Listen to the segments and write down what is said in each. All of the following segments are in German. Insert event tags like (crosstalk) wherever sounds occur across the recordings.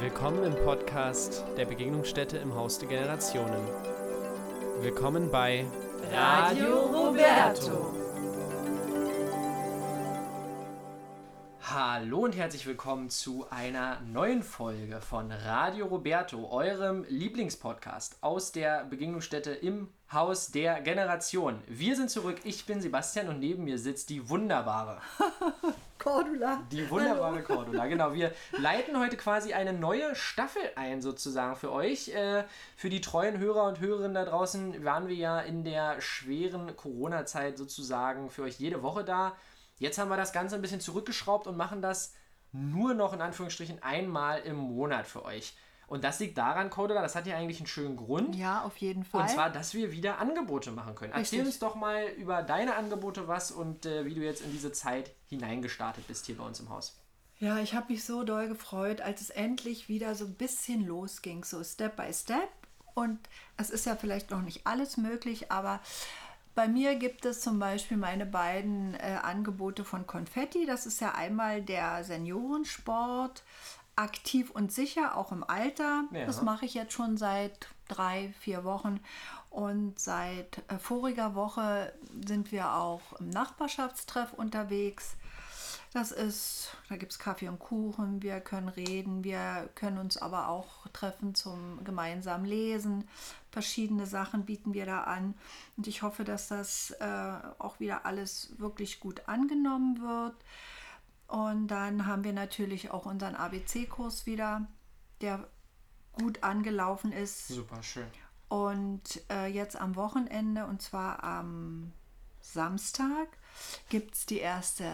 Willkommen im Podcast der Begegnungsstätte im Haus der Generationen. Willkommen bei Radio Roberto. Hallo und herzlich willkommen zu einer neuen Folge von Radio Roberto, eurem Lieblingspodcast aus der Begegnungsstätte im Haus der Generation. Wir sind zurück, ich bin Sebastian und neben mir sitzt die wunderbare (laughs) Cordula. Die wunderbare Hallo. Cordula, genau. Wir leiten heute quasi eine neue Staffel ein, sozusagen für euch. Äh, für die treuen Hörer und Hörerinnen da draußen waren wir ja in der schweren Corona-Zeit sozusagen für euch jede Woche da. Jetzt haben wir das Ganze ein bisschen zurückgeschraubt und machen das nur noch in Anführungsstrichen einmal im Monat für euch. Und das liegt daran, Cordula, das hat ja eigentlich einen schönen Grund. Ja, auf jeden Fall. Und zwar, dass wir wieder Angebote machen können. Richtig. Erzähl uns doch mal über deine Angebote was und äh, wie du jetzt in diese Zeit hineingestartet bist hier bei uns im Haus. Ja, ich habe mich so doll gefreut, als es endlich wieder so ein bisschen losging, so Step by Step. Und es ist ja vielleicht noch nicht alles möglich, aber bei mir gibt es zum Beispiel meine beiden äh, Angebote von Konfetti. Das ist ja einmal der Seniorensport aktiv und sicher, auch im Alter. Ja. Das mache ich jetzt schon seit drei, vier Wochen. Und seit äh, voriger Woche sind wir auch im Nachbarschaftstreff unterwegs. Das ist, da gibt es Kaffee und Kuchen, wir können reden, wir können uns aber auch treffen zum gemeinsamen Lesen. Verschiedene Sachen bieten wir da an. Und ich hoffe, dass das äh, auch wieder alles wirklich gut angenommen wird. Und dann haben wir natürlich auch unseren ABC-Kurs wieder, der gut angelaufen ist. Super schön. Und äh, jetzt am Wochenende, und zwar am Samstag, gibt es die erste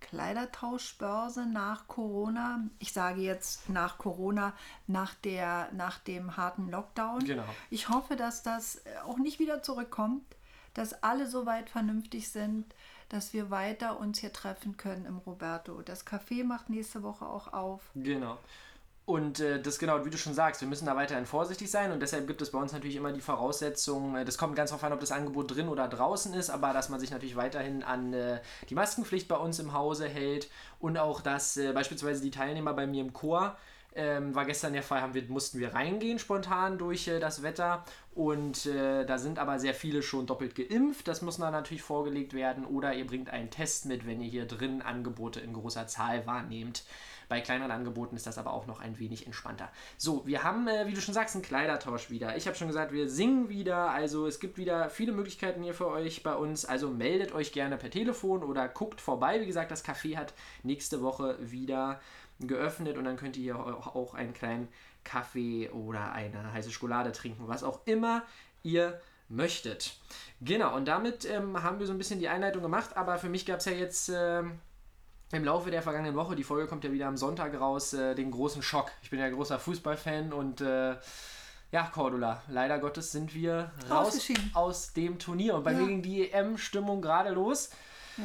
Kleidertauschbörse nach Corona. Ich sage jetzt nach Corona, nach, der, nach dem harten Lockdown. Genau. Ich hoffe, dass das auch nicht wieder zurückkommt, dass alle soweit vernünftig sind, dass wir weiter uns hier treffen können im Roberto. Das Café macht nächste Woche auch auf. Genau. Und äh, das genau, wie du schon sagst, wir müssen da weiterhin vorsichtig sein und deshalb gibt es bei uns natürlich immer die Voraussetzung, äh, das kommt ganz darauf an, ob das Angebot drin oder draußen ist, aber dass man sich natürlich weiterhin an äh, die Maskenpflicht bei uns im Hause hält und auch, dass äh, beispielsweise die Teilnehmer bei mir im Chor ähm, war gestern der Fall, haben wir, mussten wir reingehen spontan durch äh, das Wetter und äh, da sind aber sehr viele schon doppelt geimpft. Das muss dann natürlich vorgelegt werden oder ihr bringt einen Test mit, wenn ihr hier drin Angebote in großer Zahl wahrnehmt. Bei kleineren Angeboten ist das aber auch noch ein wenig entspannter. So, wir haben, äh, wie du schon sagst, einen Kleidertausch wieder. Ich habe schon gesagt, wir singen wieder. Also es gibt wieder viele Möglichkeiten hier für euch bei uns. Also meldet euch gerne per Telefon oder guckt vorbei. Wie gesagt, das Café hat nächste Woche wieder geöffnet und dann könnt ihr auch einen kleinen Kaffee oder eine heiße Schokolade trinken, was auch immer ihr möchtet. Genau, und damit ähm, haben wir so ein bisschen die Einleitung gemacht, aber für mich gab es ja jetzt ähm, im Laufe der vergangenen Woche, die Folge kommt ja wieder am Sonntag raus, äh, den großen Schock. Ich bin ja großer Fußballfan und äh, ja, Cordula, leider Gottes sind wir raus aus dem Turnier und bei ja. mir ging die EM-Stimmung gerade los. Ja.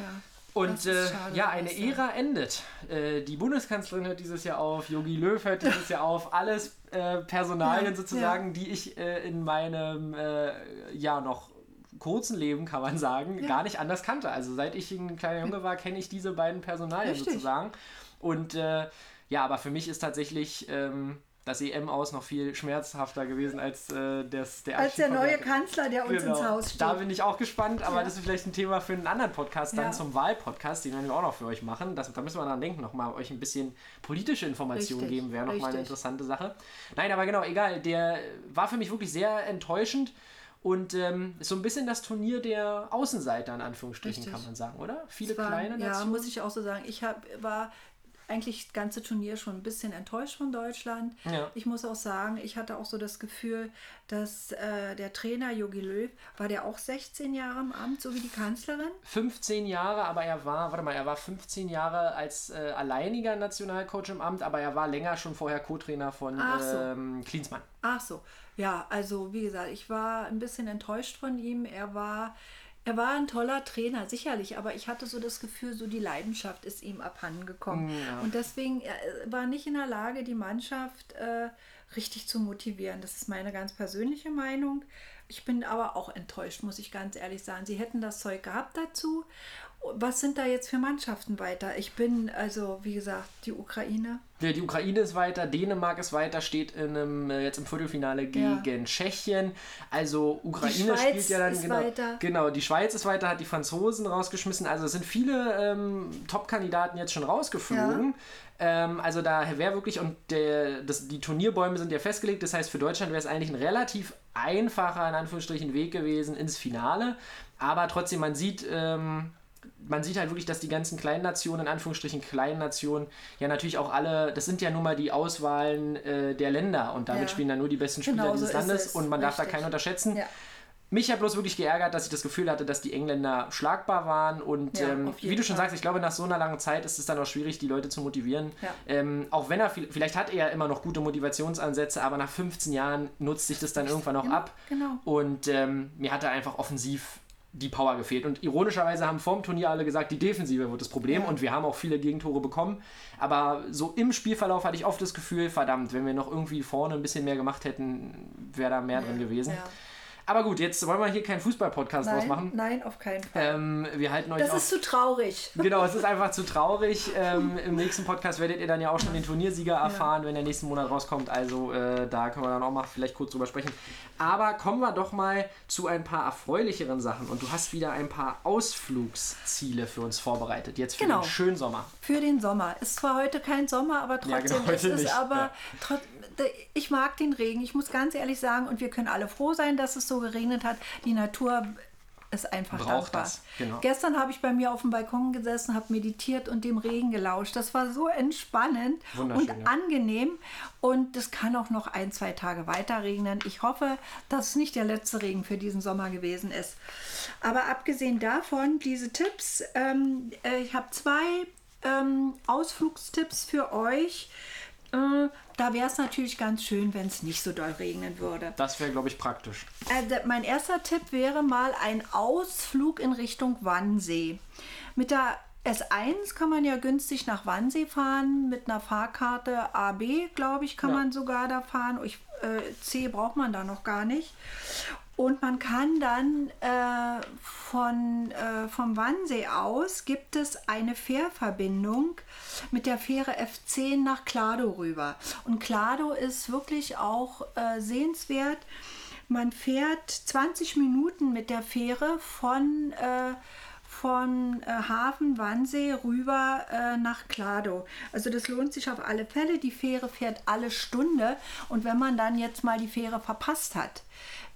Und äh, ja, eine Ära endet. Äh, die Bundeskanzlerin hört dieses Jahr auf, Yogi Löw hört dieses Jahr auf, alles äh, Personalien ja, sozusagen, ja. die ich äh, in meinem äh, ja noch kurzen Leben, kann man sagen, ja. gar nicht anders kannte. Also seit ich ein kleiner Junge war, kenne ich diese beiden Personalien Richtig. sozusagen. Und ja, aber für mich ist tatsächlich ähm, das EM aus noch viel schmerzhafter gewesen als äh, das, der Als der neue Kanzler, der uns genau. ins Haus steht. Da bin ich auch gespannt, aber ja. das ist vielleicht ein Thema für einen anderen Podcast, dann ja. zum Wahlpodcast, den werden wir auch noch für euch machen. Das, da müssen wir dann denken, nochmal euch ein bisschen politische Informationen Richtig. geben, wäre nochmal eine interessante Sache. Nein, aber genau, egal, der war für mich wirklich sehr enttäuschend. Und ähm, so ein bisschen das Turnier der Außenseiter, in Anführungsstrichen, Richtig. kann man sagen, oder? Viele war, kleine Nationen. Ja, muss ich auch so sagen. Ich hab, war eigentlich das ganze Turnier schon ein bisschen enttäuscht von Deutschland. Ja. Ich muss auch sagen, ich hatte auch so das Gefühl, dass äh, der Trainer Jogi Löw, war der auch 16 Jahre im Amt, so wie die Kanzlerin? 15 Jahre, aber er war, warte mal, er war 15 Jahre als äh, alleiniger Nationalcoach im Amt, aber er war länger schon vorher Co-Trainer von so. ähm, Klinsmann. Ach so, ja, also wie gesagt, ich war ein bisschen enttäuscht von ihm. Er war er war ein toller Trainer, sicherlich, aber ich hatte so das Gefühl, so die Leidenschaft ist ihm abhandengekommen. Ja. Und deswegen er war nicht in der Lage, die Mannschaft äh, richtig zu motivieren. Das ist meine ganz persönliche Meinung. Ich bin aber auch enttäuscht, muss ich ganz ehrlich sagen. Sie hätten das Zeug gehabt dazu. Was sind da jetzt für Mannschaften weiter? Ich bin, also wie gesagt, die Ukraine. Ja, die Ukraine ist weiter, Dänemark ist weiter, steht in einem, äh, jetzt im Viertelfinale gegen ja. Tschechien. Also Ukraine spielt ja dann genau, weiter. genau. Die Schweiz ist weiter, hat die Franzosen rausgeschmissen. Also es sind viele ähm, Top-Kandidaten jetzt schon rausgeflogen. Ja. Ähm, also da wäre wirklich, und der, das, die Turnierbäume sind ja festgelegt, das heißt für Deutschland wäre es eigentlich ein relativ einfacher, in Anführungsstrichen, Weg gewesen ins Finale. Aber trotzdem, man sieht, ähm, man sieht halt wirklich, dass die ganzen kleinen Nationen, in Anführungsstrichen kleinen Nationen, ja natürlich auch alle, das sind ja nun mal die Auswahlen äh, der Länder und damit ja. spielen dann nur die besten Spieler genau dieses so Landes und man Richtig. darf da keinen unterschätzen. Ja. Mich hat bloß wirklich geärgert, dass ich das Gefühl hatte, dass die Engländer schlagbar waren. Und ja, ähm, wie du schon Fall. sagst, ich glaube, nach so einer langen Zeit ist es dann auch schwierig, die Leute zu motivieren. Ja. Ähm, auch wenn er, vielleicht hat er immer noch gute Motivationsansätze, aber nach 15 Jahren nutzt sich das dann irgendwann auch ab. Genau. Und ähm, mir hat er einfach offensiv die Power gefehlt. Und ironischerweise haben vor dem Turnier alle gesagt, die Defensive wird das Problem und wir haben auch viele Gegentore bekommen. Aber so im Spielverlauf hatte ich oft das Gefühl, verdammt, wenn wir noch irgendwie vorne ein bisschen mehr gemacht hätten, wäre da mehr ja. drin gewesen. Ja. Aber gut, jetzt wollen wir hier keinen Fußball-Podcast draus machen. Nein, auf keinen Fall. Ähm, wir halten euch das auf, ist zu traurig. (laughs) (laughs) Genau, es ist einfach zu traurig. Ähm, Im nächsten Podcast werdet ihr dann ja auch schon den Turniersieger erfahren, ja. wenn der nächste Monat rauskommt. Also äh, da können wir dann auch mal vielleicht kurz drüber sprechen. Aber kommen wir doch mal zu ein paar erfreulicheren Sachen. Und du hast wieder ein paar Ausflugsziele für uns vorbereitet. Jetzt für genau. den schönen Sommer. Für den Sommer. Ist zwar heute kein Sommer, aber trotzdem ja, genau, ist es aber ja. trotzdem ich mag den Regen, ich muss ganz ehrlich sagen, und wir können alle froh sein, dass es so geregnet hat. Die Natur ist einfach Braucht dankbar. Das. Genau. Gestern habe ich bei mir auf dem Balkon gesessen, habe meditiert und dem Regen gelauscht. Das war so entspannend und ja. angenehm. Und es kann auch noch ein, zwei Tage weiter regnen. Ich hoffe, dass es nicht der letzte Regen für diesen Sommer gewesen ist. Aber abgesehen davon, diese Tipps, ähm, äh, ich habe zwei ähm, Ausflugstipps für euch. Äh, da wäre es natürlich ganz schön, wenn es nicht so doll regnen würde. Das wäre, glaube ich, praktisch. Äh, mein erster Tipp wäre mal ein Ausflug in Richtung Wannsee. Mit der S1 kann man ja günstig nach Wannsee fahren, mit einer Fahrkarte AB, glaube ich, kann ja. man sogar da fahren. Ich, äh, C braucht man da noch gar nicht. Und man kann dann äh, von, äh, vom Wannsee aus gibt es eine Fährverbindung mit der Fähre F10 nach Klado rüber. Und Klado ist wirklich auch äh, sehenswert. Man fährt 20 Minuten mit der Fähre von, äh, von äh, Hafen Wannsee rüber äh, nach Klado. Also das lohnt sich auf alle Fälle. Die Fähre fährt alle Stunde. Und wenn man dann jetzt mal die Fähre verpasst hat,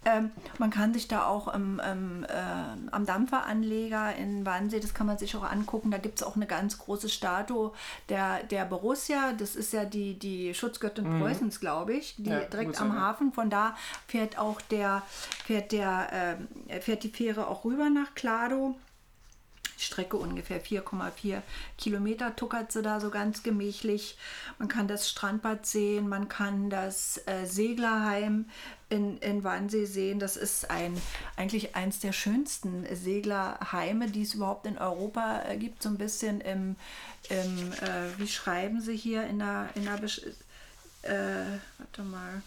ähm, man kann sich da auch im, im, äh, am Dampferanleger in Wannsee, das kann man sich auch angucken, da gibt es auch eine ganz große Statue der, der Borussia, das ist ja die, die Schutzgöttin mhm. Preußens, glaube ich, die ja, direkt am Hafen. Von da fährt auch der, fährt der, äh, fährt die Fähre auch rüber nach Klado. Strecke ungefähr 4,4 Kilometer tuckert sie da so ganz gemächlich. Man kann das Strandbad sehen, man kann das äh, Seglerheim in, in Wannsee sehen. Das ist ein, eigentlich eins der schönsten Seglerheime, die es überhaupt in Europa äh, gibt. So ein bisschen im, im äh, wie schreiben sie hier in der, in der äh, warte mal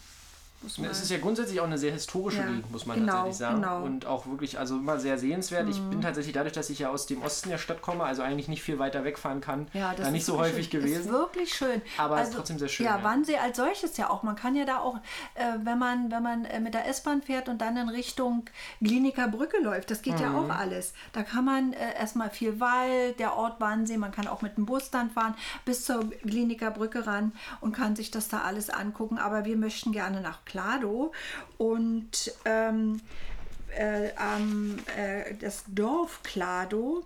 es ist ja grundsätzlich auch eine sehr historische ja, Gegend, muss man genau, tatsächlich sagen. Genau. Und auch wirklich, also immer sehr sehenswert. Mhm. Ich bin tatsächlich dadurch, dass ich ja aus dem Osten der Stadt komme, also eigentlich nicht viel weiter wegfahren kann, ja, da nicht so häufig schön. gewesen. Ist wirklich schön. Aber also, ist trotzdem sehr schön. Ja, ja, Wannsee als solches ja auch. Man kann ja da auch, äh, wenn man, wenn man äh, mit der S-Bahn fährt und dann in Richtung Gliniker Brücke läuft, das geht mhm. ja auch alles. Da kann man äh, erstmal viel Wald, der Ort Wannsee, man kann auch mit dem Bus dann fahren bis zur Gliniker Brücke ran und kann sich das da alles angucken. Aber wir möchten gerne nach Klado und ähm, äh, äh, das Dorf Klado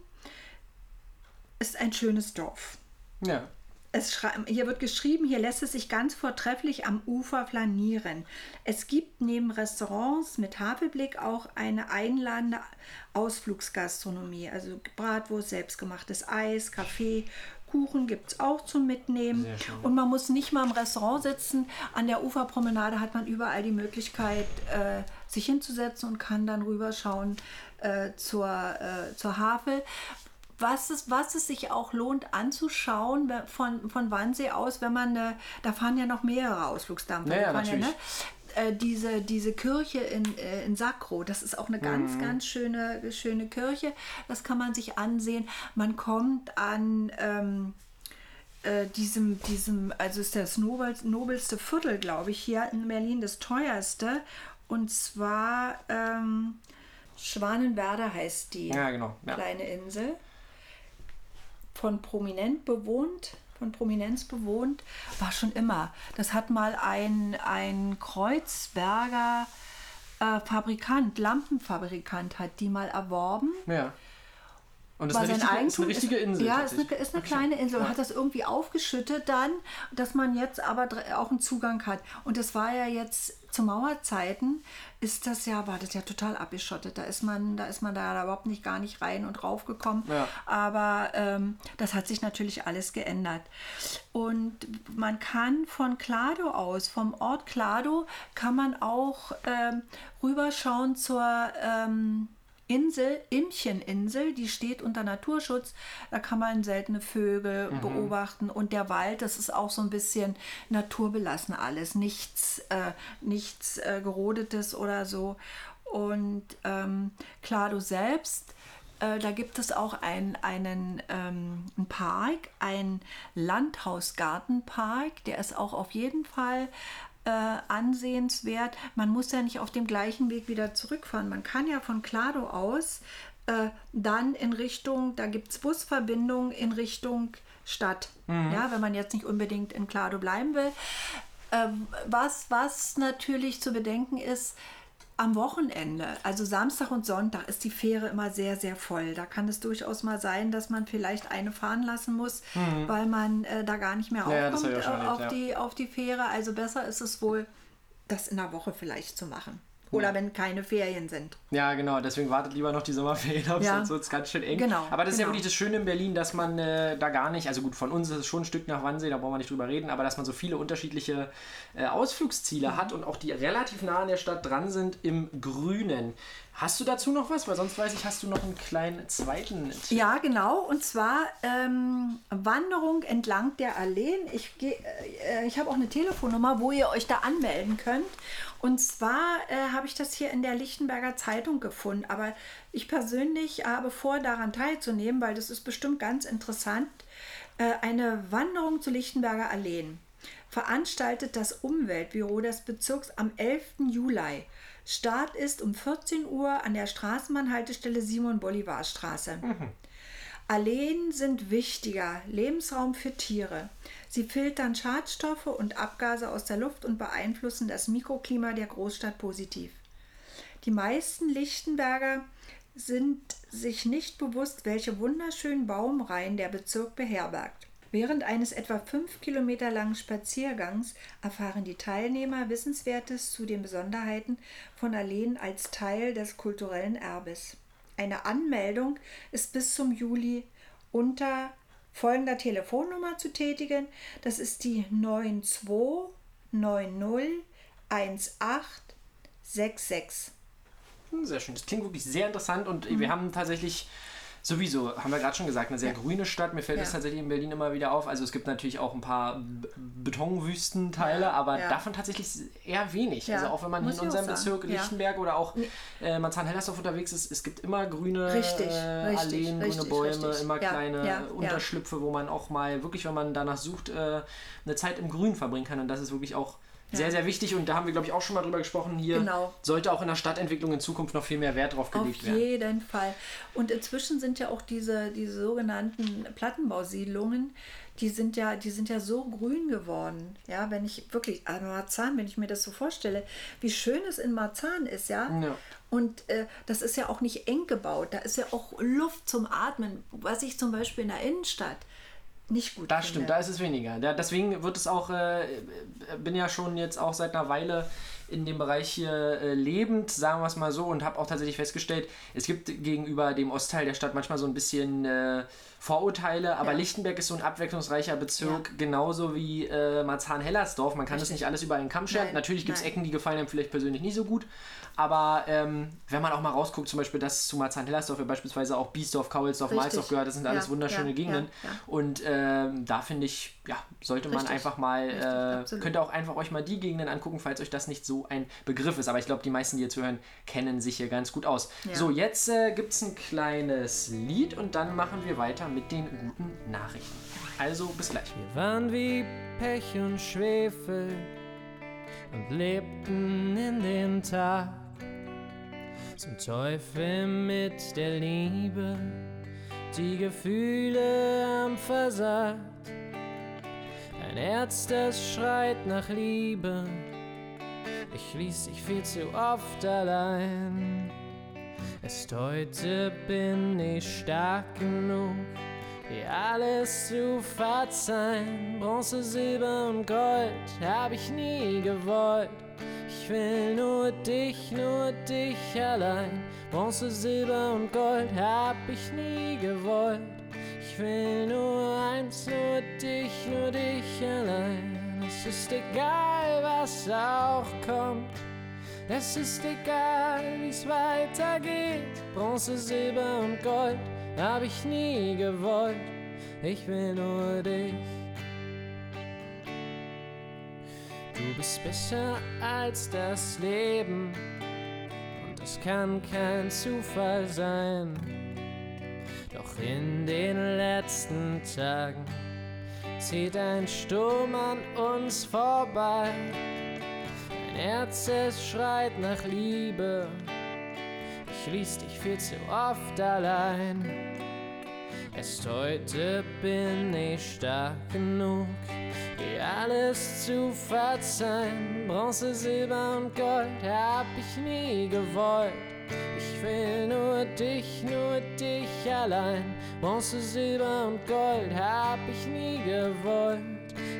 ist ein schönes Dorf. Ja. Es hier wird geschrieben, hier lässt es sich ganz vortrefflich am Ufer flanieren. Es gibt neben Restaurants mit Havelblick auch eine einladende Ausflugsgastronomie, also Bratwurst, selbstgemachtes Eis, Kaffee Kuchen gibt es auch zum Mitnehmen. Und man muss nicht mal im Restaurant sitzen. An der Uferpromenade hat man überall die Möglichkeit, äh, sich hinzusetzen und kann dann rüberschauen äh, zur, äh, zur Havel. Was es, was es sich auch lohnt anzuschauen von, von Wannsee aus, wenn man, da fahren ja noch mehrere Ausflugsdampfer. Naja, ja, ne? Äh, diese, diese Kirche in, äh, in Sacro, das ist auch eine ganz, Mhm. ganz schöne, schöne Kirche. Das kann man sich ansehen. Man kommt an ähm, äh, diesem, diesem, also ist das nobel, nobelste Viertel, glaube ich, hier in Berlin, das teuerste. Und zwar ähm, Schwanenwerder heißt die Ja, genau. Ja. kleine Insel. Von Prominent bewohnt, von Prominenz bewohnt, war schon immer. Das hat mal ein, ein Kreuzberger äh, Fabrikant, Lampenfabrikant, hat die mal erworben. ja. Und das War ist eine, richtige, ist eine richtige Insel. Ja, ist eine, ist eine kleine Insel und hat das irgendwie aufgeschüttet dann, dass man jetzt aber auch einen Zugang hat. Und das war ja jetzt zu Mauerzeiten, ist das ja, war das ja total abgeschottet. Da ist man, da ist man da überhaupt nicht gar nicht rein und raufgekommen. Ja. Aber ähm, das hat sich natürlich alles geändert. Und man kann von Klado aus, vom Ort Klado, kann man auch ähm, rüberschauen zur ähm, Insel, Imcheninsel, die steht unter Naturschutz. Da kann man seltene Vögel beobachten und der Wald, das ist auch so ein bisschen naturbelassen alles, nichts, äh, nichts äh, gerodetes oder so. Und ähm, Klado selbst, äh, da gibt es auch ein, einen, ähm, einen Park, ein Landhausgartenpark, der ist auch auf jeden Fall äh, ansehenswert. Man muss ja nicht auf dem gleichen Weg wieder zurückfahren. Man kann ja von Klado aus äh, dann in Richtung, da gibt es Busverbindungen in Richtung Stadt. Ja, wenn man jetzt nicht unbedingt in Klado bleiben will. Ähm, was, was natürlich zu bedenken ist, am Wochenende, also Samstag und Sonntag, ist die Fähre immer sehr, sehr voll. Da kann es durchaus mal sein, dass man vielleicht eine fahren lassen muss, weil man äh, da gar nicht mehr Ja, ja, aufkommt auch schon äh, auf, ja. die, auf die Fähre. Also besser ist es wohl, das in der Woche vielleicht zu machen. Oder wenn keine Ferien sind. Ja, genau, deswegen wartet lieber noch die Sommerferien ab, Ja. sonst wird es ganz schön eng. Genau, aber das ist ja genau. wirklich das Schöne in Berlin, dass man äh, da gar nicht, also gut, von uns ist es schon ein Stück nach Wannsee, da brauchen wir nicht drüber reden, aber dass man so viele unterschiedliche äh, Ausflugsziele hat und auch die relativ nah an der Stadt dran sind im Grünen. Hast du dazu noch was? Weil sonst weiß ich, hast du noch einen kleinen zweiten Tipp. Ja, genau. Und zwar ähm, Wanderung entlang der Alleen. Ich, geh- äh, ich habe auch eine Telefonnummer, wo ihr euch da anmelden könnt. Und zwar äh, habe ich das hier in der Lichtenberger Zeitung gefunden. Aber ich persönlich habe vor, daran teilzunehmen, weil das ist bestimmt ganz interessant. Äh, eine Wanderung zu Lichtenberger Alleen veranstaltet das Umweltbüro des Bezirks am 11. Juli. Start ist um 14 Uhr an der Straßenbahnhaltestelle Simon-Bolivar-Straße. Alleen sind wichtiger Lebensraum für Tiere. Sie filtern Schadstoffe und Abgase aus der Luft und beeinflussen das Mikroklima der Großstadt positiv. Die meisten Lichtenberger sind sich nicht bewusst, welche wunderschönen Baumreihen der Bezirk beherbergt. Während eines etwa fünf Kilometer langen Spaziergangs erfahren die Teilnehmer Wissenswertes zu den Besonderheiten von Alleen als Teil des kulturellen Erbes. Eine Anmeldung ist bis zum Juli unter folgender Telefonnummer zu tätigen. Das ist die 92901866. Hm, Sehr schön. Das klingt wirklich sehr interessant und Mhm. wir haben tatsächlich sowieso, haben wir gerade schon gesagt, eine sehr grüne Stadt. Mir fällt Ja. es tatsächlich in Berlin immer wieder auf. Also es gibt natürlich auch ein paar Betonwüstenteile, aber ja. davon tatsächlich eher wenig. Ja, Also auch wenn man muss in unserem. Bezirk Ja. Lichtenberg oder auch äh, Marzahn-Hellersdorf unterwegs ist, es gibt immer grüne Richtig, äh, richtig, Alleen, grüne richtig, Bäume, richtig. immer Ja, kleine ja, ja. Unterschlüpfe, wo man auch mal wirklich, wenn man danach sucht, äh, eine Zeit im Grün verbringen kann. Und das ist wirklich auch sehr, sehr wichtig und da haben wir, glaube ich, auch schon mal drüber gesprochen. Hier Genau. sollte auch in der Stadtentwicklung in Zukunft noch viel mehr Wert drauf Auf gelegt werden. jeden Fall. Und inzwischen sind ja auch diese, diese sogenannten Plattenbausiedlungen, die sind ja, die sind ja so grün geworden. Ja, wenn ich wirklich, also Marzahn, wenn ich mir das so vorstelle, wie schön es in Marzahn ist, ja. Ja. Und äh, das ist ja auch nicht eng gebaut. Da ist ja auch Luft zum Atmen, was ich zum Beispiel in der Innenstadt nicht gut Das finde. stimmt, da ist es weniger. Da, deswegen wird es auch, äh, bin ja schon jetzt auch seit einer Weile in dem Bereich hier äh, lebend, sagen wir es mal so, und habe auch tatsächlich festgestellt, es gibt gegenüber dem Ostteil der Stadt manchmal so ein bisschen äh, Vorurteile, aber Ja. Lichtenberg ist so ein abwechslungsreicher Bezirk, Ja. genauso wie äh, Marzahn-Hellersdorf. Man kann das Richtig. nicht alles über einen Kamm scheren. Natürlich gibt es. Ecken, die gefallen einem vielleicht persönlich nicht so gut, aber ähm, wenn man auch mal rausguckt, zum Beispiel, dass zu Marzahn-Hellersdorf ja beispielsweise auch Biesdorf, Kaulsdorf, Richtig. Mahlsdorf gehört, das sind alles Ja, wunderschöne ja, Gegenden. ja, ja. Und ähm, da finde ich, ja, sollte man Richtig. einfach mal, Richtig, äh, könnt ihr auch einfach euch mal die Gegenden angucken, falls euch das nicht so ein Begriff ist. Aber ich glaube, die meisten, die jetzt hören, kennen sich hier ganz gut aus. Ja. So, jetzt äh, gibt es ein kleines Lied und dann machen wir weiter mit den guten Nachrichten. Also, bis gleich. Wir waren wie Pech und Schwefel und lebten in den Tag. Zum Teufel mit der Liebe, die Gefühle haben versagt. Ein Herz, das schreit nach Liebe, ich ließ dich viel zu oft allein. Erst heute bin ich stark genug, dir alles zu verzeihen. Bronze, Silber und Gold hab ich nie gewollt. Ich will nur dich, nur dich allein. Bronze, Silber und Gold hab ich nie gewollt. Ich will nur eins, nur dich, nur dich allein. Es ist egal, was auch kommt. Es ist egal, wie's weitergeht. Bronze, Silber und Gold hab ich nie gewollt. Ich will nur dich. Du bist besser als das Leben. Und es kann kein Zufall sein. Doch in den letzten Tagen zieht ein Sturm an uns vorbei. Mein Herz, es schreit nach Liebe. Ich ließ dich viel zu oft allein. Erst heute bin ich stark genug, dir alles zu verzeihen. Bronze, Silber und Gold hab ich nie gewollt. Ich will nur dich, nur dich allein. Bronze, Silber und Gold hab ich nie gewollt.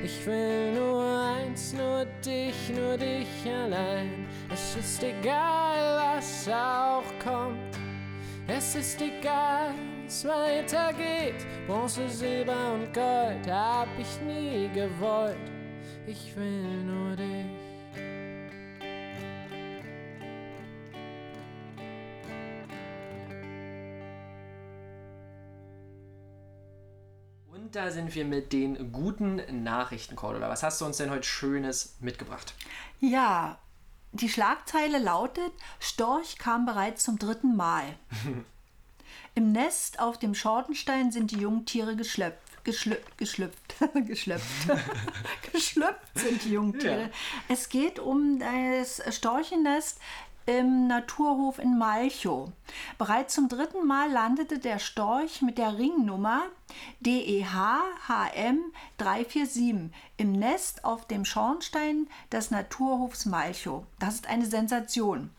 Ich will nur eins, nur dich, nur dich allein. Es ist egal, was auch kommt. Es ist egal, es weitergeht. Bronze, Silber und Gold hab ich nie gewollt. Ich will nur dich. Und da sind wir mit den guten Nachrichten, Cordula. Was hast du uns denn heute Schönes mitgebracht? Ja, die Schlagzeile lautet: Storch kam bereits zum dritten Mal. (laughs) Im Nest auf dem Schornstein sind die Jungtiere geschlüpft. (laughs) Geschlüpft, geschlüpft, (laughs) geschlüpft, geschlüpft sind die Jungtiere. Ja. Es geht um das Storchennest im Naturhof in Malchow. Bereits zum dritten Mal landete der Storch mit der Ringnummer DEH-HM 347 im Nest auf dem Schornstein des Naturhofs Malchow. Das ist eine Sensation.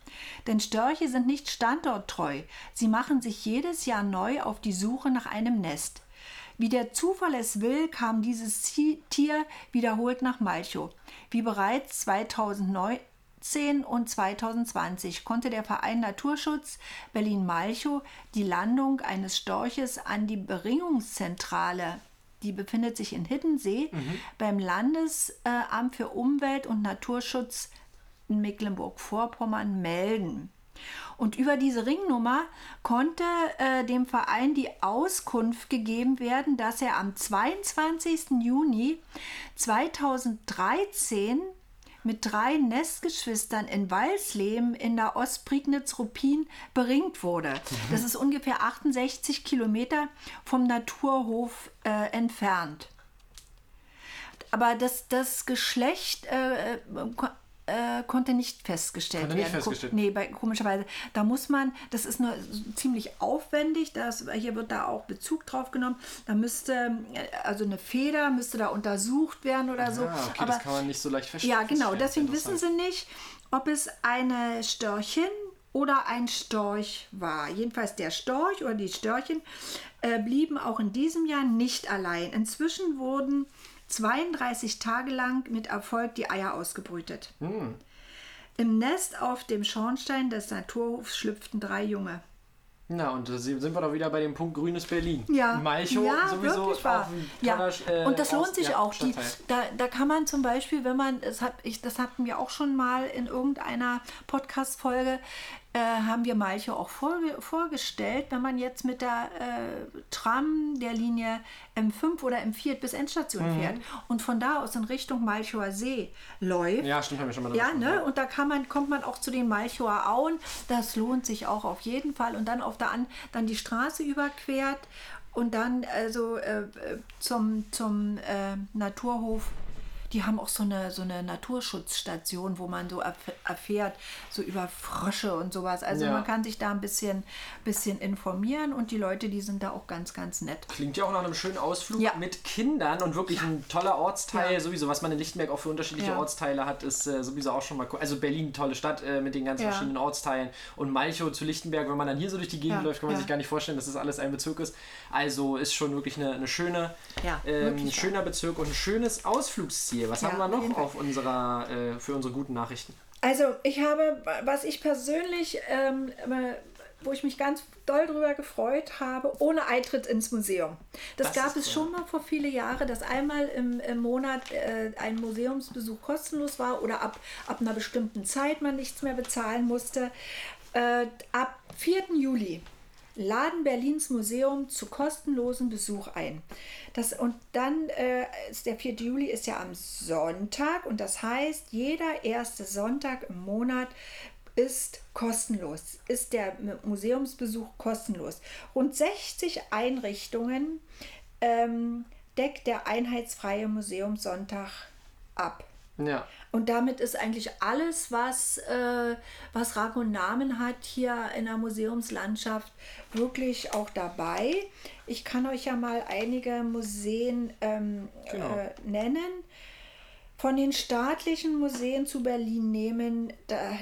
Denn Störche sind nicht standorttreu. Sie machen sich jedes Jahr neu auf die Suche nach einem Nest. Wie der Zufall es will, kam dieses Tier wiederholt nach Malchow. Wie bereits 2019 und 2020 konnte der Verein Naturschutz Berlin-Malchow die Landung eines Storches an die Beringungszentrale, die befindet sich in Hiddensee, beim Landesamt für Umwelt und Naturschutz in Mecklenburg-Vorpommern melden. Und über diese Ringnummer konnte äh, dem Verein die Auskunft gegeben werden, dass er am 22. Juni 2013 mit drei Nestgeschwistern in Walsleben in der Ostprignitz-Ruppin beringt wurde. Das ist ungefähr 68 Kilometer vom Naturhof äh, entfernt. Aber das, das Geschlecht äh, äh, ko- konnte nicht festgestellt Konnte nicht werden. Ko- festgestellt. Nee, bei, komischerweise. Da muss man, das ist nur ziemlich aufwendig, das, hier wird da auch Bezug drauf genommen. Da müsste, äh, also eine Feder müsste da untersucht werden oder so. Ah, okay, Aber das kann man nicht so leicht fest- ja, genau. feststellen. Deswegen wissen sie nicht, ob es eine Störchin oder ein Storch war. Jedenfalls der Storch oder die Störchen äh, blieben auch in diesem Jahr nicht allein. Inzwischen wurden 32 Tage lang mit Erfolg die Eier ausgebrütet. Hm. Im Nest auf dem Schornstein des Naturhofs schlüpften drei Junge. Na, und da sind wir doch wieder bei dem Punkt Grünes Berlin. Ja, Malchow ja sowieso wirklich wahr. Ja. äh, und das lohnt sich ja, auch. Die, da, da kann man zum Beispiel, wenn man, das, hab ich, das hatten wir auch schon mal in irgendeiner Podcast-Folge, äh, haben wir Malchow auch vorge vorgestellt, wenn man jetzt mit der äh, Tram der Linie M5 oder M4 bis Endstation Mhm. fährt und von da aus in Richtung Malchower See läuft. Ja, stimmt, haben wir schon mal Ja, ne? Und da kann man, kommt man auch zu den Malchower Auen. Das lohnt sich auch auf jeden Fall. Und dann auf der an, dann die Straße überquert und dann also äh, äh, zum, zum äh, Naturhof. Die haben auch so eine, so eine Naturschutzstation, wo man so erf- erfährt, so über Frösche und sowas. Also Ja. man kann sich da ein bisschen, bisschen informieren und die Leute, die sind da auch ganz, ganz nett. Klingt ja auch nach einem schönen Ausflug Ja. mit Kindern und wirklich ein toller Ortsteil. Ja. Sowieso, was man in Lichtenberg auch für unterschiedliche. Ortsteile hat, ist äh, sowieso auch schon mal cool. Also Berlin, tolle Stadt äh, mit den ganzen verschiedenen Ortsteilen. Und Malchow zu Lichtenberg, wenn man dann hier so durch die Gegend läuft, kann man sich gar nicht vorstellen, dass das alles ein Bezirk ist. Also ist schon wirklich eine, eine schöne, ähm, schöner Bezirk und ein schönes Ausflugsziel. Was Ja, haben wir noch auf unserer, äh, für unsere guten Nachrichten? Also ich habe, was ich persönlich, ähm, äh, wo ich mich ganz doll drüber gefreut habe, ohne Eintritt ins Museum. Das, Das gab es schon mal vor viele Jahre, dass einmal im, im Monat äh, ein Museumsbesuch kostenlos war oder ab, ab einer bestimmten Zeit man nichts mehr bezahlen musste. Äh, ab 4. Juli laden Berlins Museum zu kostenlosen Besuch ein. Das, und dann äh, der 4. Juli ist ja am Sonntag und das heißt, jeder erste Sonntag im Monat ist kostenlos, ist der Museumsbesuch kostenlos. Rund 60 Einrichtungen ähm, deckt der einheitsfreie Museumssonntag ab. Ja. Und damit ist eigentlich alles, was, äh, was Rang und Namen hat hier in der Museumslandschaft, wirklich auch dabei. Ich kann euch ja mal einige Museen ähm, Genau. äh, nennen. Von den staatlichen Museen zu Berlin nehmen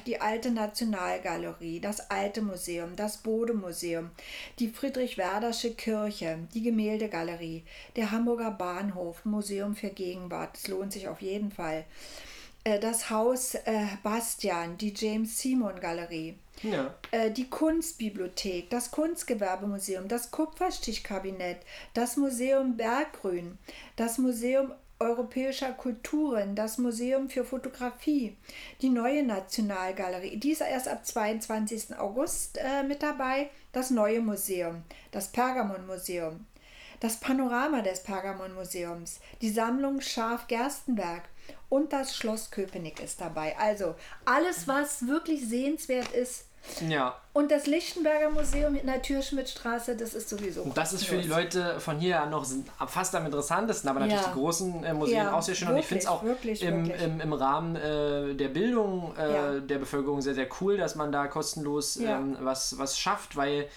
die Alte Nationalgalerie, das Alte Museum, das Bode-Museum, die Friedrich-Werdersche Kirche, die Gemäldegalerie, der Hamburger Bahnhof, Museum für Gegenwart. Das lohnt sich auf jeden Fall. Äh, Das Haus äh, Bastian, die James Simon Galerie, Ja. äh, die Kunstbibliothek, das Kunstgewerbemuseum, das Kupferstichkabinett, das Museum Berggrün, das Museum europäischer Kulturen, das Museum für Fotografie, die neue Nationalgalerie, die ist erst ab 22. August äh, mit dabei, das neue Museum, das Pergamon-Museum, das Panorama des Pergamon-Museums, die Sammlung Scharf-Gerstenberg und das Schloss Köpenick ist dabei. Also alles, was wirklich sehenswert ist. Ja. Und das Lichtenberger Museum in der Türschmidtstraße, das ist sowieso. Und das ist für die. Leute von hier noch fast am interessantesten, aber natürlich Ja. die großen äh, Museen Ja, auch sehr schön. Und ich finde es wirklich, auch wirklich, im, wirklich. Im, im Rahmen äh, der Bildung äh, Ja. der Bevölkerung sehr, sehr cool, dass man da kostenlos ähm, was, was schafft, weil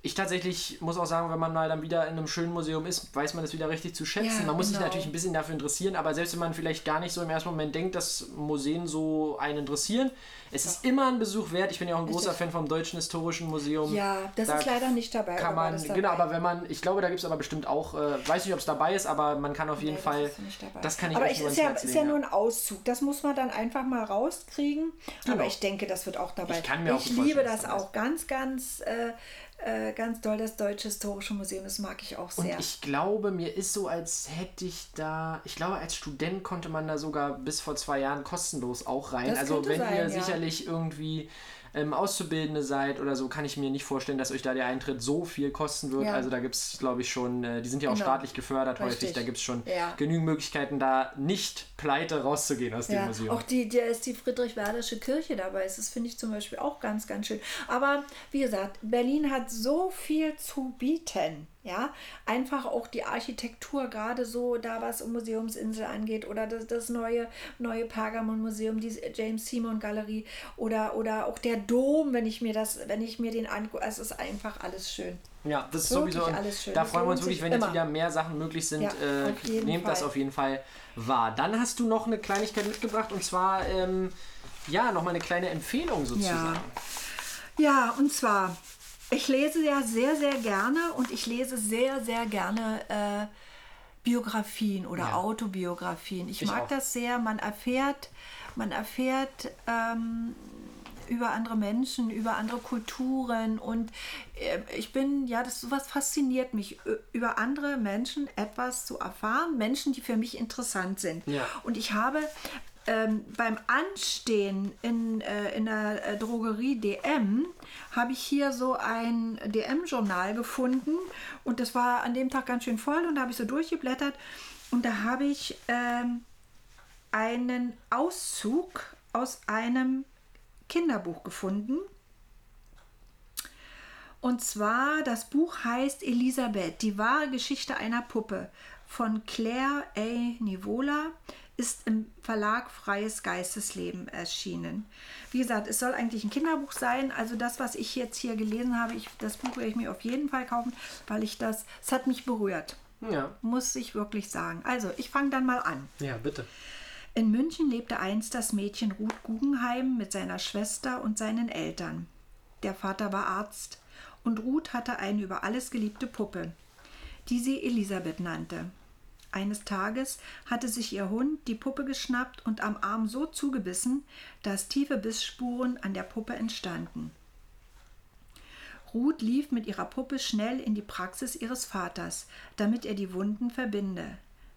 ich tatsächlich muss auch sagen, wenn man mal dann wieder in einem schönen Museum ist, weiß man das wieder richtig zu schätzen. Ja, man muss sich genau. natürlich ein bisschen dafür interessieren, aber selbst wenn man vielleicht gar nicht so im ersten Moment denkt, dass Museen so einen interessieren, es ist immer ein Besuch wert. Ich bin ja auch ein großer. Fan vom Deutschen Historischen Museum. Ja, das Da ist leider nicht dabei. Kann man, das dabei? genau, aber wenn man, ich glaube, da gibt es aber bestimmt auch, äh, weiß nicht, ob es dabei ist, aber man kann auf jeden Nee, Fall, das, das kann ich aber es ist ja, ist ja nur ein Auszug. Das muss man dann einfach mal rauskriegen. Genau. Aber ich denke, das wird auch dabei. Ich kann mir auch ich gut liebe das auch ganz, ganz, äh, äh, ganz doll. Das Deutsche Historische Museum, das mag ich auch Und sehr. ich glaube, mir ist so, als hätte ich da, ich glaube, als Student konnte man da sogar bis vor zwei Jahren kostenlos auch rein. Das also wenn sein, ihr ja. sicherlich irgendwie ähm, Auszubildende seid oder so, kann ich mir nicht vorstellen, dass euch da der Eintritt so viel kosten wird. Ja. Also da gibt es, glaube ich, schon, äh, die sind ja auch Genau. staatlich gefördert häufig, Richtig. da gibt es schon Ja. genügend Möglichkeiten, da nicht pleite rauszugehen aus dem Ja, Museum. auch die, da ist die Friedrich-Werdersche Kirche dabei. Das finde ich zum Beispiel auch ganz, ganz schön. Aber wie gesagt, Berlin hat so viel zu bieten. Ja, einfach auch die Architektur, gerade so da, was um Museumsinsel angeht, oder das, das neue, neue Pergamon-Museum, die James Simon Galerie oder, oder auch der Dom, wenn ich mir das, wenn ich mir den angucke, es ist einfach alles schön. Ja, das ist Wirklich sowieso. alles schön. Da Das freuen wir uns wirklich, wenn jetzt immer. wieder mehr Sachen möglich sind. Ja, äh, nehmt das Fall. auf jeden Fall wahr. Dann hast du noch eine Kleinigkeit mitgebracht und zwar, ähm, ja, nochmal eine kleine Empfehlung sozusagen. Ja, und zwar, ich lese ja sehr, sehr gerne und ich lese sehr, sehr gerne äh, Biografien oder Ja. Autobiografien. Ich, Ich mag auch. das sehr. Man erfährt, man erfährt ähm, über andere Menschen, über andere Kulturen und äh, ich bin, ja, das sowas fasziniert mich, über andere Menschen etwas zu erfahren, Menschen, die für mich interessant sind. Ja. Und ich habe ähm, beim Anstehen in, äh, in der äh, Drogerie DM habe ich hier so ein DM-Journal gefunden und das war an dem Tag ganz schön voll und da habe ich so durchgeblättert und da habe ich ähm, einen Auszug aus einem Kinderbuch gefunden. Und zwar, das Buch heißt Elisabeth, die wahre Geschichte einer Puppe von Claire A. Nivola ist im Verlag Freies Geistesleben erschienen. Wie gesagt, es soll eigentlich ein Kinderbuch sein. Also das, was ich jetzt hier gelesen habe, ich, das Buch werde ich mir auf jeden Fall kaufen, weil ich das, es hat mich berührt. Ja. Muss ich wirklich sagen. Also, ich fange dann mal an. Ja, bitte. In München lebte einst das Mädchen Ruth Guggenheim mit seiner Schwester und seinen Eltern. Der Vater war Arzt und Ruth hatte eine über alles geliebte Puppe, die sie Elisabeth nannte. Eines Tages hatte sich ihr Hund die Puppe geschnappt und am Arm so zugebissen, dass tiefe Bissspuren an der Puppe entstanden. Ruth lief mit ihrer Puppe schnell in die Praxis ihres Vaters, damit er die Wunden verbinde.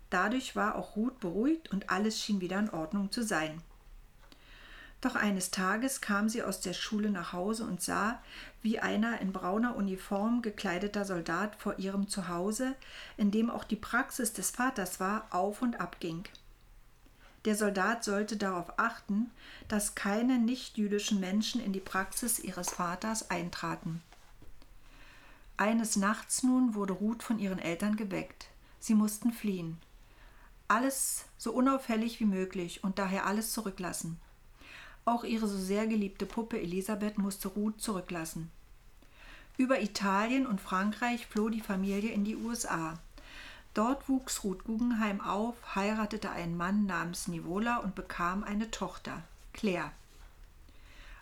Dadurch war auch Ruth beruhigt und alles schien wieder in Ordnung zu sein. Doch eines Tages kam sie aus der Schule nach Hause und sah, wie einer in brauner Uniform gekleideter Soldat vor ihrem Zuhause, in dem auch die Praxis des Vaters war, auf und ab ging. Der Soldat sollte darauf achten, dass keine nichtjüdischen Menschen in die Praxis ihres Vaters eintraten. Eines Nachts nun wurde Ruth von ihren Eltern geweckt. Sie mussten fliehen. Alles so unauffällig wie möglich und daher alles zurücklassen. Auch ihre so sehr geliebte Puppe Elisabeth musste Ruth zurücklassen. Über Italien und Frankreich floh die Familie in die USA. Dort wuchs Ruth Guggenheim auf, heiratete einen Mann namens Nivola und bekam eine Tochter, Claire.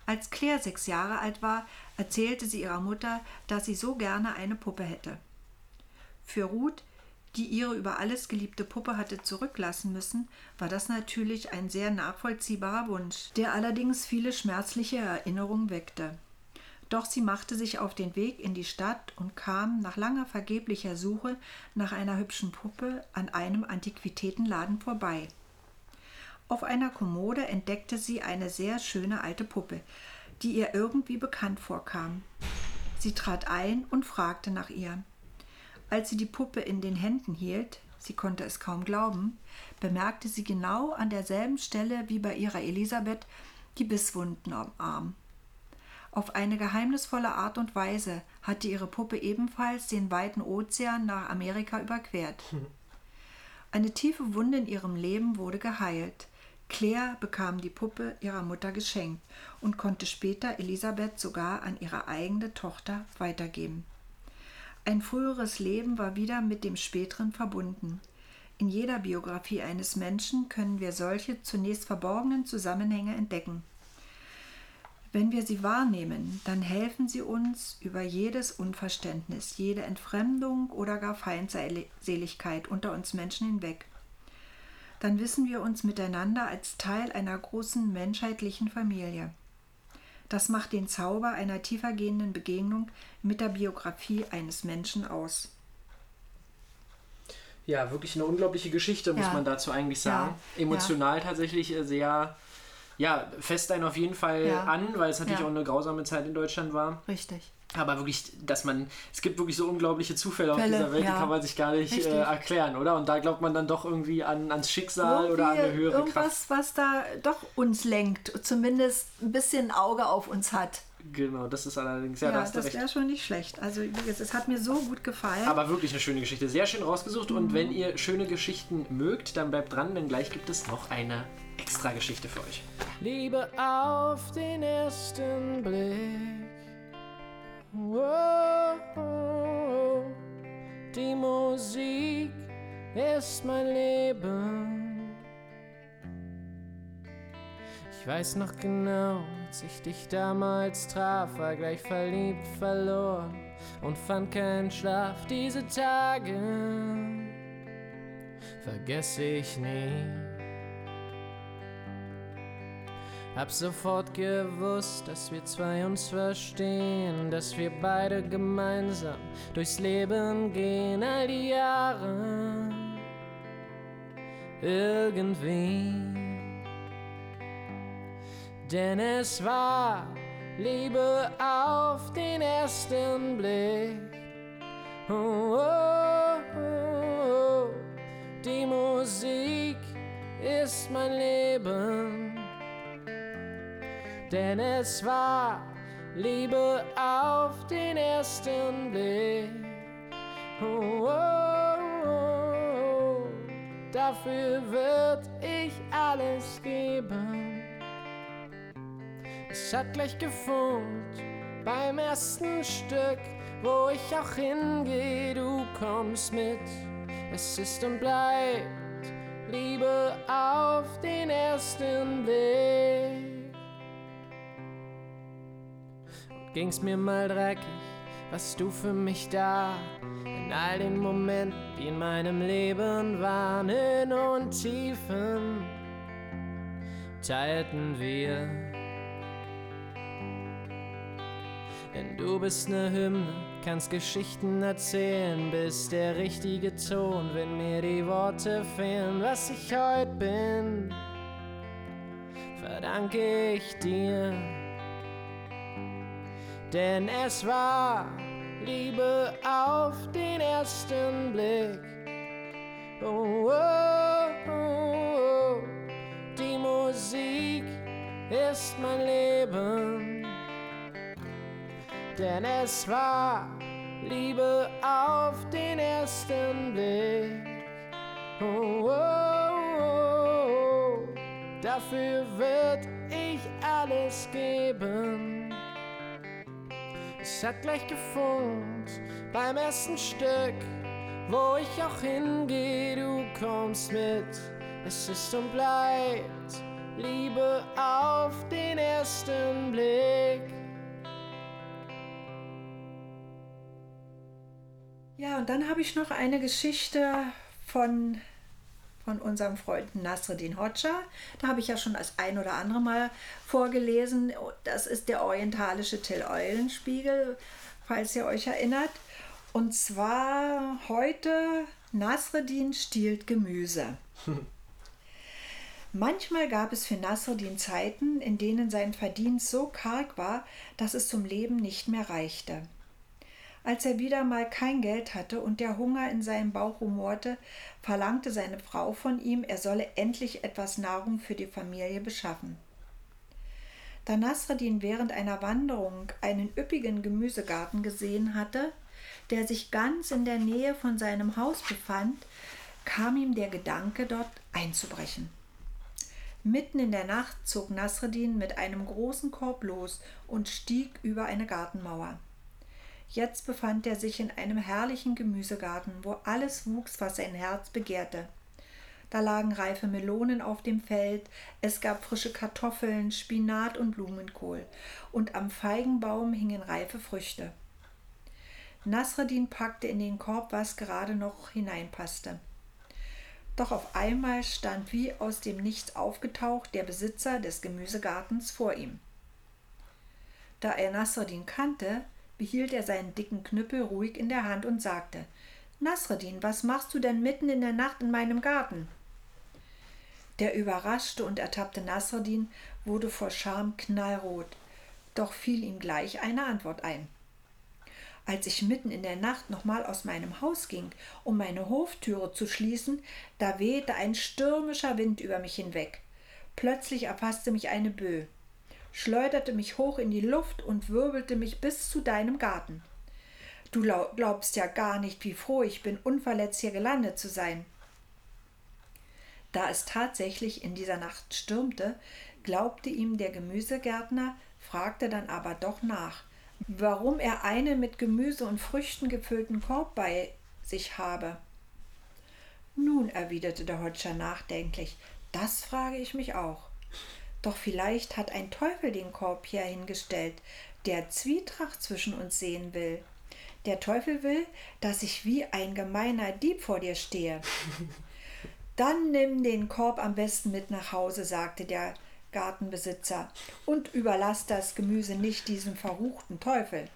Als Claire sechs Jahre alt war, erzählte sie ihrer Mutter, dass sie so gerne eine Puppe hätte. Für Ruth die ihre über alles geliebte Puppe hatte zurücklassen müssen, war das natürlich ein sehr nachvollziehbarer Wunsch, der allerdings viele schmerzliche Erinnerungen weckte. Doch sie machte sich auf den Weg in die Stadt und kam nach langer vergeblicher Suche nach einer hübschen Puppe an einem Antiquitätenladen vorbei. Auf einer Kommode entdeckte sie eine sehr schöne alte Puppe, die ihr irgendwie bekannt vorkam. Sie trat ein und fragte nach ihr. Als sie die Puppe in den Händen hielt, sie konnte es kaum glauben, bemerkte sie genau an derselben Stelle wie bei ihrer Elisabeth die Bisswunden am Arm. Auf eine geheimnisvolle Art und Weise hatte ihre Puppe ebenfalls den weiten Ozean nach Amerika überquert. (laughs) Eine tiefe Wunde in ihrem Leben wurde geheilt. Claire bekam die Puppe ihrer Mutter geschenkt und konnte später Elisabeth sogar an ihre eigene Tochter weitergeben. Ein früheres Leben war wieder mit dem späteren verbunden. In jeder Biografie eines Menschen können wir solche zunächst verborgenen Zusammenhänge entdecken. Wenn wir sie wahrnehmen, dann helfen sie uns über jedes Unverständnis, jede Entfremdung oder gar Feindseligkeit unter uns Menschen hinweg. Dann wissen wir uns miteinander als Teil einer großen menschheitlichen Familie. Das macht den Zauber einer tiefergehenden Begegnung mit der Biografie eines Menschen aus. Ja, wirklich eine unglaubliche Geschichte, muss Ja. man dazu eigentlich sagen. Ja. Emotional tatsächlich äh, sehr, ja, fest einen auf jeden Fall Ja. an, weil es natürlich Ja. auch eine grausame Zeit in Deutschland war. Richtig. Aber wirklich, dass man, es gibt wirklich so unglaubliche Zufälle auf Fälle, dieser Welt, ja. die kann man sich gar nicht äh, erklären, oder? Und da glaubt man dann doch irgendwie an, ans Schicksal oder an eine Irgendwie höhere irgendwas, Kraft. was da doch uns lenkt, zumindest ein bisschen ein Auge auf uns hat. Genau, das ist allerdings, ja, Ja, da das wäre schon nicht schlecht. Also wie gesagt, es hat mir so gut gefallen. Aber wirklich eine schöne Geschichte. Sehr schön rausgesucht. Mhm. Und wenn ihr schöne Geschichten mögt, dann bleibt dran, denn gleich gibt es noch eine extra Geschichte für euch. Liebe auf den ersten Blick. Wow, die Musik ist mein Leben. Ich weiß noch genau, als ich dich damals traf, war gleich verliebt, verloren und fand keinen Schlaf. Diese Tage vergesse ich nie. Hab sofort gewusst, dass wir zwei uns verstehen, dass wir beide gemeinsam durchs Leben gehen, all die Jahre. Irgendwie denn es war Liebe auf den ersten Blick. Oh, oh, oh, die Musik ist mein Leben, denn es war Liebe auf den ersten Blick. Oh, oh, oh, dafür wird ich alles geben. Es hat gleich gefunkt beim ersten Stück, wo ich auch hingehe, du kommst mit. Es ist und bleibt Liebe auf den ersten Blick. Ging's mir mal dreckig, was du für mich da in all den Momenten, die in meinem Leben waren, in und Tiefen teilten wir. Denn du bist ne Hymne, kannst Geschichten erzählen, bist der richtige Ton, wenn mir die Worte fehlen, was ich heute bin, verdanke ich dir. Denn es war Liebe auf den ersten Blick. Oh, oh, oh, oh. die Musik ist mein Leben denn es war Liebe auf den ersten Blick. Oh, oh, oh, dafür wird ich alles geben. Es hat gleich gefunkt beim ersten Stück, wo ich auch hingehe, du kommst mit. Es ist und bleibt Liebe auf den ersten Blick. Ja, und dann habe ich noch eine Geschichte von, von unserem Freund Nasreddin Hoxha. Da habe ich ja schon das ein oder andere Mal vorgelesen. Das ist der orientalische Till Eulenspiegel, falls ihr euch erinnert. Und zwar heute Nasreddin stiehlt Gemüse. (laughs) Manchmal gab es für Nasreddin Zeiten, in denen sein Verdienst so karg war, dass es zum Leben nicht mehr reichte. Als er wieder mal kein Geld hatte und der Hunger in seinem Bauch rumorte, verlangte seine Frau von ihm, er solle endlich etwas Nahrung für die Familie beschaffen. Da Nasreddin während einer Wanderung einen üppigen Gemüsegarten gesehen hatte, der sich ganz in der Nähe von seinem Haus befand, kam ihm der Gedanke, dort einzubrechen. Mitten in der Nacht zog Nasreddin mit einem großen Korb los und stieg über eine Gartenmauer. Jetzt befand er sich in einem herrlichen Gemüsegarten, wo alles wuchs, was sein Herz begehrte. Da lagen reife Melonen auf dem Feld, es gab frische Kartoffeln, Spinat und Blumenkohl, und am Feigenbaum hingen reife Früchte. Nasreddin packte in den Korb, was gerade noch hineinpasste. Doch auf einmal stand wie aus dem Nichts aufgetaucht der Besitzer des Gemüsegartens vor ihm. Da er Nasreddin kannte, behielt er seinen dicken Knüppel ruhig in der Hand und sagte Nasreddin, was machst du denn mitten in der Nacht in meinem Garten? Der überraschte und ertappte Nasreddin wurde vor Scham knallrot, doch fiel ihm gleich eine Antwort ein. Als ich mitten in der Nacht nochmal aus meinem Haus ging, um meine Hoftüre zu schließen, da wehte ein stürmischer Wind über mich hinweg. Plötzlich erfasste mich eine Böe schleuderte mich hoch in die Luft und wirbelte mich bis zu deinem Garten. Du glaubst ja gar nicht, wie froh ich bin, unverletzt hier gelandet zu sein. Da es tatsächlich in dieser Nacht stürmte, glaubte ihm der Gemüsegärtner, fragte dann aber doch nach, warum er einen mit Gemüse und Früchten gefüllten Korb bei sich habe. Nun, erwiderte der Hotscher nachdenklich, das frage ich mich auch. Doch vielleicht hat ein Teufel den Korb hier hingestellt, der Zwietracht zwischen uns sehen will. Der Teufel will, dass ich wie ein gemeiner Dieb vor dir stehe. (laughs) Dann nimm den Korb am besten mit nach Hause, sagte der Gartenbesitzer, und überlass das Gemüse nicht diesem verruchten Teufel.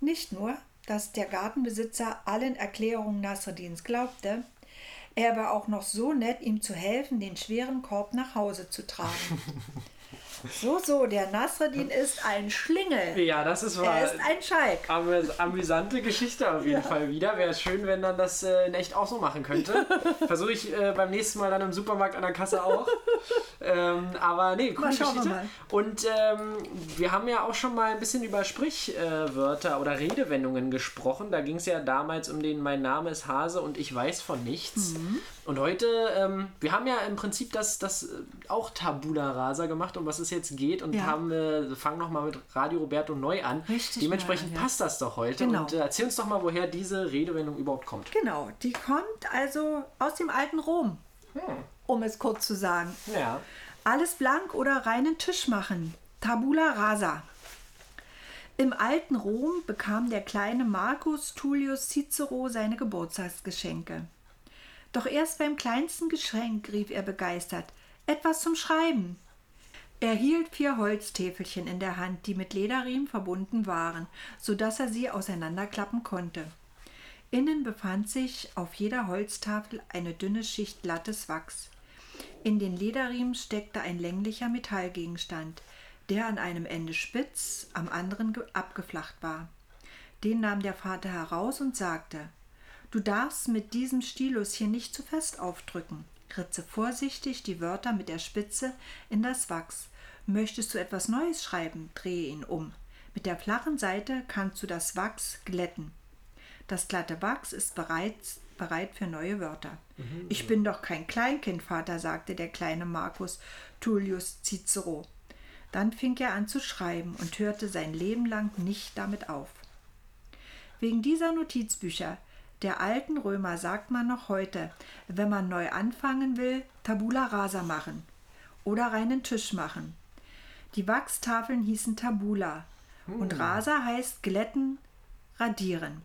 Nicht nur, dass der Gartenbesitzer allen Erklärungen Nasreddins glaubte, er war auch noch so nett, ihm zu helfen, den schweren Korb nach Hause zu tragen. (laughs) So, so, der Nasreddin ist ein Schlingel. Ja, das ist wahr. Er ist ein Schalk. Amüs amüsante Geschichte auf jeden Fall wieder. Wäre schön, wenn man das äh, in echt auch so machen könnte. (laughs) Versuche ich äh, beim nächsten Mal dann im Supermarkt an der Kasse auch. ähm, aber nee, coole Geschichte. mal. Und ähm, wir haben ja auch schon mal ein bisschen über Sprichwörter oder Redewendungen gesprochen. Da ging es ja damals um den Mein Name ist Hase und ich weiß von nichts. Mhm. Und heute, ähm, wir haben ja im Prinzip das, das äh, auch Tabula Rasa gemacht, um was es jetzt geht. Und Ja. haben, äh, fangen nochmal mit Radio Roberto neu an. Richtig Dementsprechend neu ja. passt das doch heute. Genau. Und äh, erzähl uns doch mal, woher diese Redewendung überhaupt kommt. Genau, die kommt also aus dem alten Rom, um es kurz zu sagen. Ja. Alles blank oder reinen Tisch machen. Tabula rasa. Im alten Rom bekam der kleine Marcus Tullius Cicero seine Geburtstagsgeschenke. Doch erst beim kleinsten Geschenk rief er begeistert: Etwas zum Schreiben. Er hielt vier Holztäfelchen in der Hand, die mit Lederriemen verbunden waren, so dass er sie auseinanderklappen konnte. Innen befand sich auf jeder Holztafel eine dünne Schicht glattes Wachs. In den Lederriemen steckte ein länglicher Metallgegenstand, der an einem Ende spitz, am anderen ge- abgeflacht war. Den nahm der Vater heraus und sagte: Du darfst mit diesem Stilus hier nicht zu fest aufdrücken. Ritze vorsichtig die Wörter mit der Spitze in das Wachs. Möchtest du etwas Neues schreiben, drehe ihn um. Mit der flachen Seite kannst du das Wachs glätten. Das glatte Wachs ist bereits bereit für neue Wörter. Ich bin doch kein Kleinkind, Vater, sagte der kleine Marcus Tullius Cicero. Dann fing er an zu schreiben und hörte sein Leben lang nicht damit auf. Wegen dieser Notizbücher der alten Römer sagt man noch heute, wenn man neu anfangen will, Tabula rasa machen oder reinen Tisch machen. Die Wachstafeln hießen Tabula und rasa heißt glätten, radieren.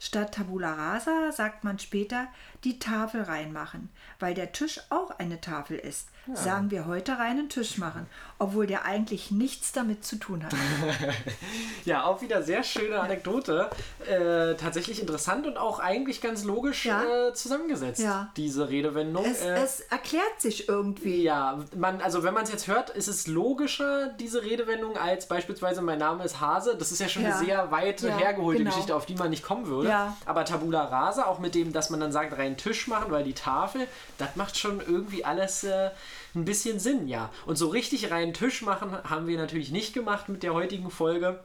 Statt Tabula rasa sagt man später die Tafel reinmachen, weil der Tisch auch eine Tafel ist. Sagen wir heute reinen Tisch machen, obwohl der eigentlich nichts damit zu tun hat. (laughs) Ja, auch wieder sehr schöne Anekdote. Äh, tatsächlich interessant und auch eigentlich ganz logisch Ja. äh, zusammengesetzt, Ja. diese Redewendung. Es, äh, es erklärt sich irgendwie. ja, man, also wenn man es jetzt hört, ist es logischer, diese Redewendung, als beispielsweise mein Name ist Hase. Das ist ja schon Ja. eine sehr weit Ja, hergeholte genau. Geschichte, auf die man nicht kommen würde. Ja. Aber Tabula Rasa, auch mit dem, dass man dann sagt, rein Tisch machen, weil die Tafel, das macht schon irgendwie alles äh, ein bisschen Sinn, ja. Und so richtig rein Tisch machen haben wir natürlich nicht gemacht mit der heutigen Folge.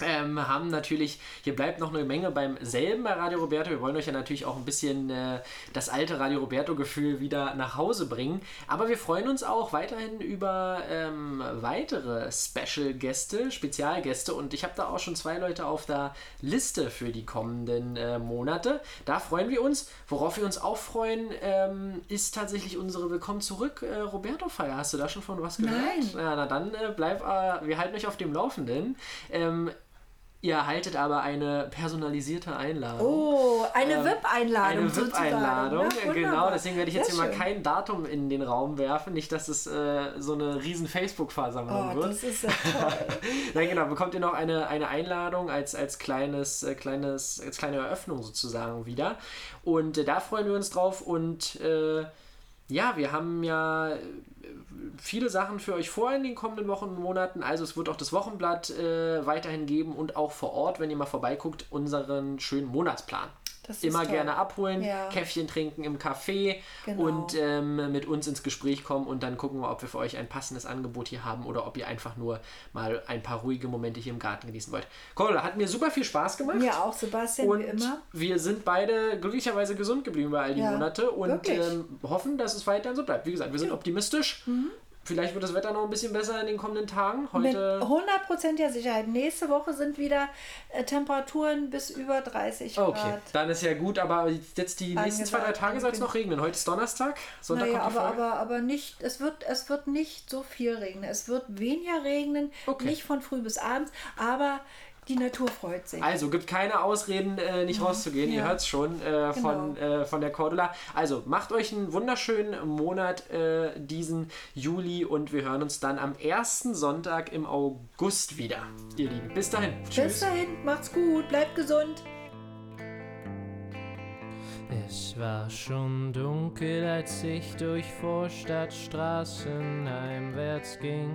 Ähm, haben natürlich, hier bleibt noch eine Menge beim selben bei Radio Roberto. Wir wollen euch ja natürlich auch ein bisschen äh, das alte Radio Roberto-Gefühl wieder nach Hause bringen. Aber wir freuen uns auch weiterhin über ähm, weitere Special-Gäste, Spezialgäste. Und ich habe da auch schon zwei Leute auf der Liste für die kommenden äh, Monate. Da freuen wir uns. Worauf wir uns auch freuen, ähm, ist tatsächlich unsere Willkommen zurück äh, Roberto-Feier. Hast du da schon von was gehört? Nein. Ja, na dann äh, bleib, äh, wir halten euch auf dem Laufenden. Ihr erhaltet aber eine personalisierte Einladung. Oh, eine Ähm, VIP-Einladung. Eine VIP-Einladung. Ja, genau. Deswegen werde ich jetzt Sehr hier mal schön. kein Datum in den Raum werfen. Nicht, dass es äh, so eine riesen Facebook-Versammlung Oh, wird. das ist ja toll. (laughs) Nein, genau, bekommt ihr noch eine, eine Einladung als, als, kleines, äh, kleines, als kleine Eröffnung sozusagen wieder. Und äh, da freuen wir uns drauf. Und äh, ja, wir haben ja viele Sachen für euch vor in den kommenden Wochen und Monaten. Also es wird auch das Wochenblatt äh, weiterhin geben und auch vor Ort, wenn ihr mal vorbeiguckt, unseren schönen Monatsplan. Das Immer gerne abholen, Ja. Käffchen trinken im Café Genau. und ähm, mit uns ins Gespräch kommen und dann gucken wir, ob wir für euch ein passendes Angebot hier haben oder ob ihr einfach nur mal ein paar ruhige Momente hier im Garten genießen wollt. Corolla, hat mir super viel Spaß gemacht. Mir auch, Sebastian, Und wie immer. wir sind beide glücklicherweise gesund geblieben bei all die Ja, Monate und ähm, hoffen, dass es weiterhin so bleibt. Wie gesagt, wir sind optimistisch. Mhm. Vielleicht wird das Wetter noch ein bisschen besser in den kommenden Tagen. Mit Heute. 100%iger Sicherheit. Nächste Woche sind wieder äh, Temperaturen bis über 30 Grad. Okay, dann ist ja gut, aber jetzt die nächsten zwei, drei Tage soll es noch regnen. Heute ist Donnerstag, Sonntag Naja, kommt die aber, Folge. aber, aber nicht, es wird, es wird nicht so viel regnen. Es wird weniger regnen, Okay. nicht von früh bis abends, aber die Natur freut sich. Also gibt keine Ausreden, äh, nicht rauszugehen. Ihr Ja. hört es schon äh, von, Genau. äh, von der Cordula. Also macht euch einen wunderschönen Monat äh, diesen Juli und wir hören uns dann am ersten Sonntag im August wieder. Ihr Lieben, bis dahin. Bis dahin, macht's gut, bleibt gesund. Es war schon dunkel, als ich durch Vorstadtstraßen heimwärts ging.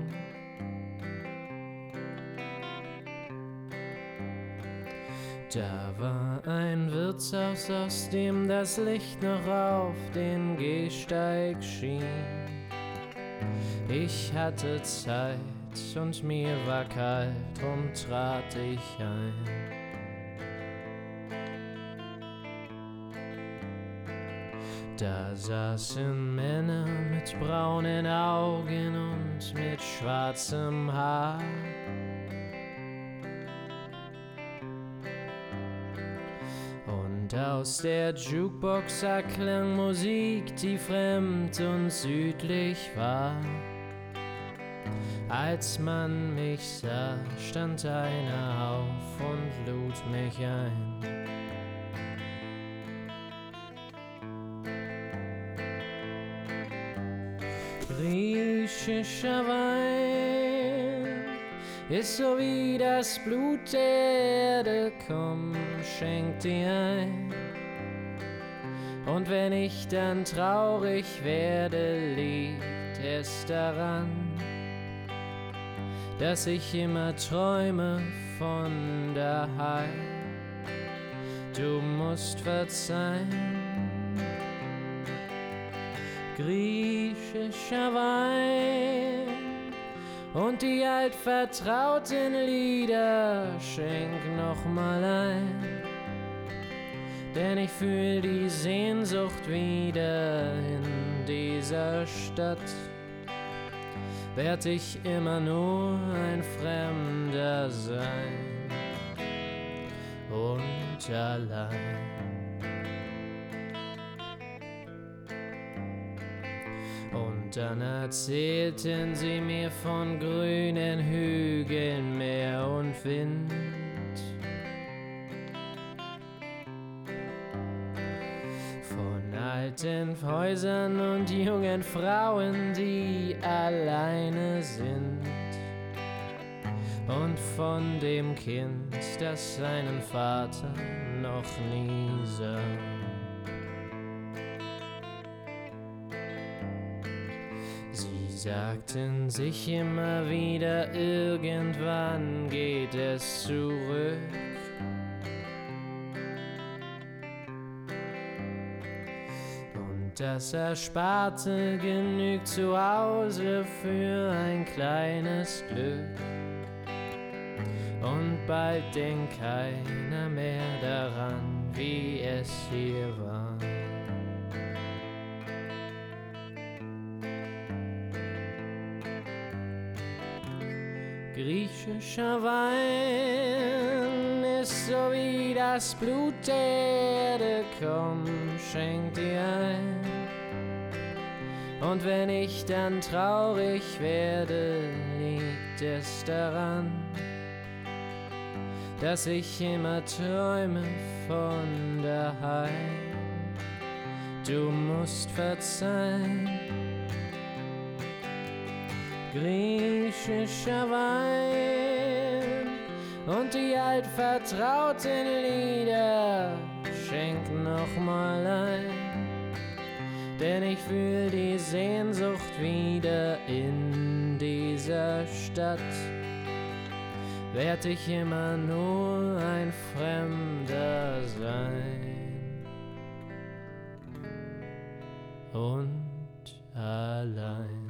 Da war ein Wirtshaus, aus dem das Licht noch auf den Gehsteig schien. Ich hatte Zeit und mir war kalt, drum trat ich ein. Da saßen Männer mit braunen Augen und mit schwarzem Haar. Und aus der Jukebox erklang Musik, die fremd und südlich war. Als man mich sah, stand einer auf und lud mich ein. Griechischer Wein ist so wie das Blut der Erde, komm, schenk dir ein. Und wenn ich dann traurig werde, liegt es daran, dass ich immer träume von daheim. Du musst verzeihen. Griechischer Wein und die altvertrauten Lieder schenk noch mal ein. Denn ich fühl die Sehnsucht wieder in dieser Stadt werd ich immer nur ein Fremder sein und allein. Dann erzählten sie mir von grünen Hügeln, Meer und Wind. Von alten Häusern und jungen Frauen, die alleine sind. Und von dem Kind, das seinen Vater noch nie sah. Sagten sich immer wieder, irgendwann geht es zurück. Und das Ersparte genügt zu Hause für ein kleines Glück. Und bald denkt keiner mehr daran, wie es hier war. Griechischer Wein ist so wie das Blut der Erde, komm, schenk dir ein. Und wenn ich dann traurig werde, liegt es daran, dass ich immer träume von daheim. Du musst verzeihen. Griechischer Wein und die altvertrauten Lieder schenk noch mal ein, denn ich fühl die Sehnsucht wieder in dieser Stadt. Werd ich immer nur ein Fremder sein und allein.